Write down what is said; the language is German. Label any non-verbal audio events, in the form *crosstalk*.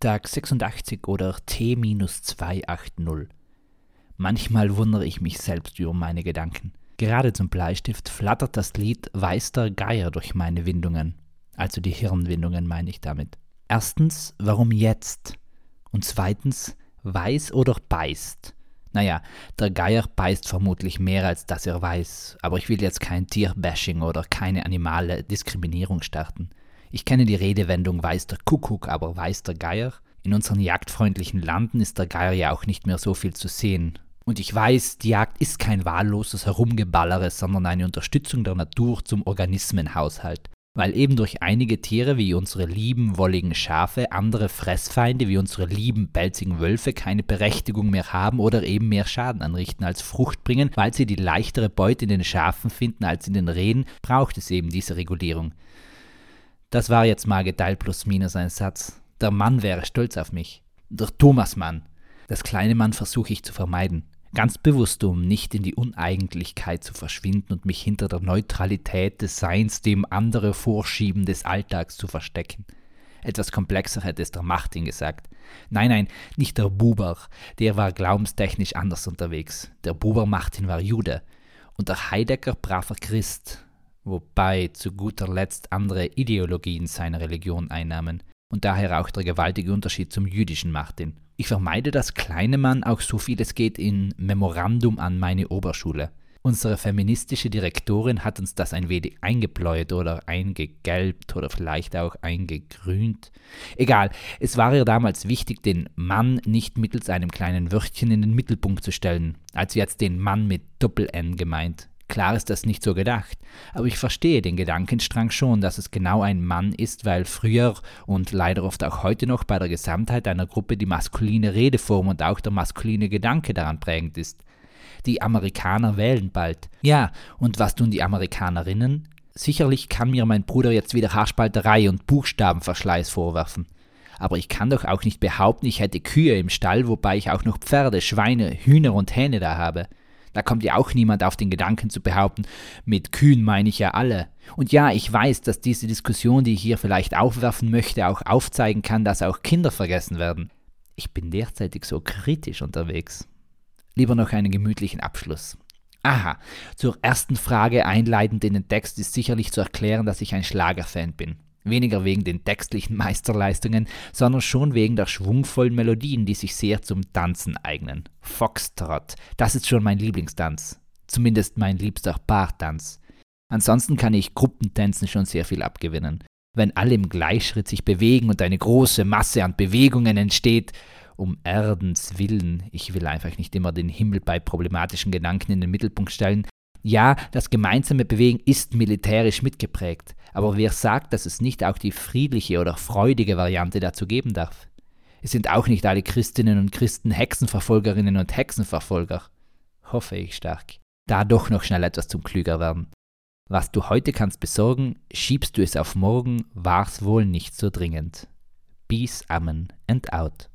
Tag 86 oder T-280. Manchmal wundere ich mich selbst über meine Gedanken. Gerade zum Bleistift flattert das Lied Weiß der Geier durch meine Windungen. Also die Hirnwindungen meine ich damit. Erstens, warum jetzt? Und zweitens, weiß oder beißt? Naja, der Geier beißt vermutlich mehr, als dass er weiß, aber ich will jetzt kein Tierbashing oder keine animale Diskriminierung starten. Ich kenne die Redewendung weiß der Kuckuck, aber weiß der Geier? In unseren jagdfreundlichen Landen ist der Geier ja auch nicht mehr so viel zu sehen. Und ich weiß, die Jagd ist kein wahlloses Herumgeballere, sondern eine Unterstützung der Natur zum Organismenhaushalt. Weil eben durch einige Tiere wie unsere lieben wolligen Schafe andere Fressfeinde wie unsere lieben pelzigen Wölfe keine Berechtigung mehr haben oder eben mehr Schaden anrichten als Frucht bringen, weil sie die leichtere Beute in den Schafen finden als in den Rehen, braucht es eben diese Regulierung. Das war jetzt mal geteilt plus minus ein Satz. Der Mann wäre stolz auf mich. Der Thomas-Mann. Das kleine Mann versuche ich zu vermeiden. Ganz bewusst, um nicht in die Uneigentlichkeit zu verschwinden und mich hinter der Neutralität des Seins, dem andere Vorschieben des Alltags zu verstecken. Etwas komplexer hätte es der Martin gesagt. Nein, nein, nicht der Buber, der war glaubenstechnisch anders unterwegs. Der Buber Martin war Jude und der Heidegger braver Christ wobei zu guter Letzt andere Ideologien seiner Religion einnahmen und daher auch der gewaltige Unterschied zum jüdischen Martin. Ich vermeide das kleine Mann auch so viel es geht in Memorandum an meine Oberschule. Unsere feministische Direktorin hat uns das ein wenig eingebläut oder eingegelbt oder vielleicht auch eingegrünt. Egal, es war ihr damals wichtig, den Mann nicht mittels einem kleinen Wörtchen in den Mittelpunkt zu stellen, als jetzt den Mann mit Doppel-N gemeint. Klar ist das nicht so gedacht, aber ich verstehe den Gedankenstrang schon, dass es genau ein Mann ist, weil früher und leider oft auch heute noch bei der Gesamtheit einer Gruppe die maskuline Redeform und auch der maskuline Gedanke daran prägend ist. Die Amerikaner wählen bald. Ja, und was tun die Amerikanerinnen? Sicherlich kann mir mein Bruder jetzt wieder Haarspalterei und Buchstabenverschleiß vorwerfen. Aber ich kann doch auch nicht behaupten, ich hätte Kühe im Stall, wobei ich auch noch Pferde, Schweine, Hühner und Hähne da habe. Da kommt ja auch niemand auf den Gedanken zu behaupten, mit Kühen meine ich ja alle. Und ja, ich weiß, dass diese Diskussion, die ich hier vielleicht aufwerfen möchte, auch aufzeigen kann, dass auch Kinder vergessen werden. Ich bin derzeitig so kritisch unterwegs. Lieber noch einen gemütlichen Abschluss. Aha, zur ersten Frage einleitend in den Text ist sicherlich zu erklären, dass ich ein Schlagerfan bin. Weniger wegen den textlichen *laughs* Meisterleistungen, sondern schon wegen der schwungvollen Melodien, die sich sehr zum Tanzen eignen. Foxtrot, das ist schon mein Lieblingstanz. Zumindest mein liebster Paartanz. Ansonsten kann ich Gruppentänzen schon sehr viel abgewinnen. Wenn alle im Gleichschritt sich bewegen und eine große Masse an Bewegungen entsteht, um Erdens Willen, ich will einfach nicht immer den Himmel bei problematischen Gedanken in den Mittelpunkt stellen, ja, das gemeinsame Bewegen ist militärisch mitgeprägt, aber wer sagt, dass es nicht auch die friedliche oder freudige Variante dazu geben darf? Es sind auch nicht alle Christinnen und Christen Hexenverfolgerinnen und Hexenverfolger. Hoffe ich stark. Da doch noch schnell etwas zum Klüger werden. Was du heute kannst besorgen, schiebst du es auf morgen, war's wohl nicht so dringend. Peace, Amen and out.